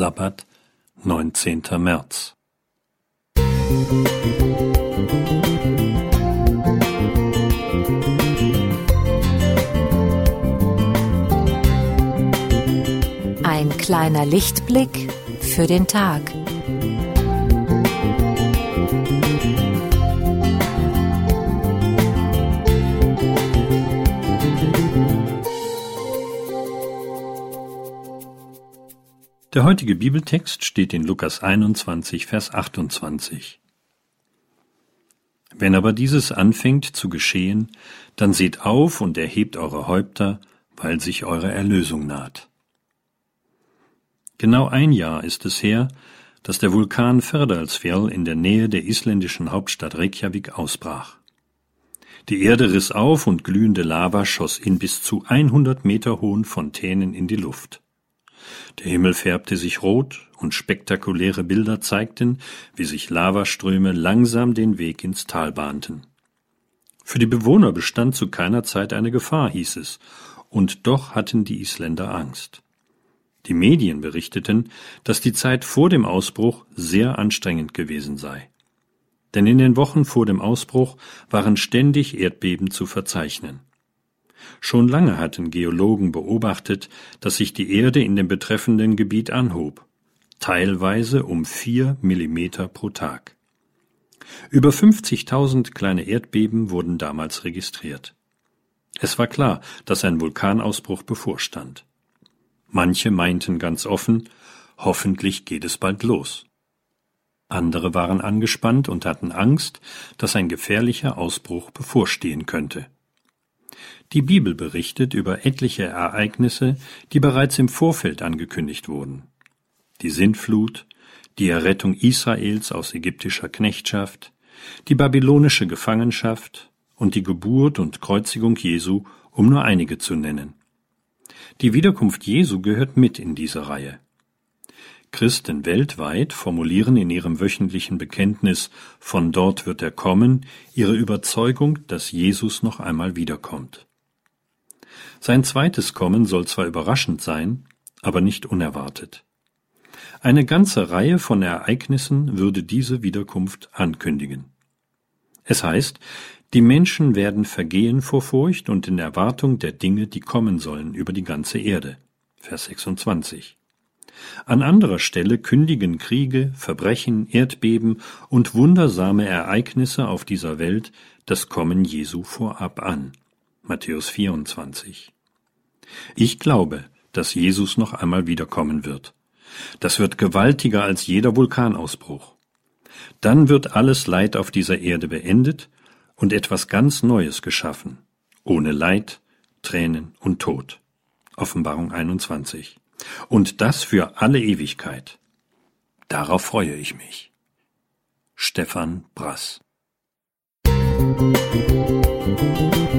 Sabbat, 19. März. Ein kleiner Lichtblick für den Tag. Der heutige Bibeltext steht in Lukas 21, Vers 28. Wenn aber dieses anfängt zu geschehen, dann seht auf und erhebt eure Häupter, weil sich eure Erlösung naht. Genau ein Jahr ist es her, dass der Vulkan Ferdalsfjall in der Nähe der isländischen Hauptstadt Reykjavik ausbrach. Die Erde riss auf und glühende Lava schoss in bis zu 100 Meter hohen Fontänen in die Luft. Der Himmel färbte sich rot und spektakuläre Bilder zeigten, wie sich Lavaströme langsam den Weg ins Tal bahnten. Für die Bewohner bestand zu keiner Zeit eine Gefahr, hieß es, und doch hatten die Isländer Angst. Die Medien berichteten, dass die Zeit vor dem Ausbruch sehr anstrengend gewesen sei. Denn in den Wochen vor dem Ausbruch waren ständig Erdbeben zu verzeichnen. Schon lange hatten Geologen beobachtet, dass sich die Erde in dem betreffenden Gebiet anhob, teilweise um vier Millimeter pro Tag. Über 50.000 kleine Erdbeben wurden damals registriert. Es war klar, dass ein Vulkanausbruch bevorstand. Manche meinten ganz offen, hoffentlich geht es bald los. Andere waren angespannt und hatten Angst, dass ein gefährlicher Ausbruch bevorstehen könnte. Die Bibel berichtet über etliche Ereignisse, die bereits im Vorfeld angekündigt wurden. Die Sintflut, die Errettung Israels aus ägyptischer Knechtschaft, die babylonische Gefangenschaft und die Geburt und Kreuzigung Jesu, um nur einige zu nennen. Die Wiederkunft Jesu gehört mit in diese Reihe. Christen weltweit formulieren in ihrem wöchentlichen Bekenntnis Von dort wird er kommen ihre Überzeugung, dass Jesus noch einmal wiederkommt. Sein zweites Kommen soll zwar überraschend sein, aber nicht unerwartet. Eine ganze Reihe von Ereignissen würde diese Wiederkunft ankündigen. Es heißt, die Menschen werden vergehen vor Furcht und in Erwartung der Dinge, die kommen sollen über die ganze Erde. Vers 26. An anderer Stelle kündigen Kriege, Verbrechen, Erdbeben und wundersame Ereignisse auf dieser Welt das Kommen Jesu vorab an. Matthäus 24. Ich glaube, dass Jesus noch einmal wiederkommen wird. Das wird gewaltiger als jeder Vulkanausbruch. Dann wird alles Leid auf dieser Erde beendet und etwas ganz Neues geschaffen, ohne Leid, Tränen und Tod. Offenbarung 21. Und das für alle Ewigkeit. Darauf freue ich mich. Stefan Brass Musik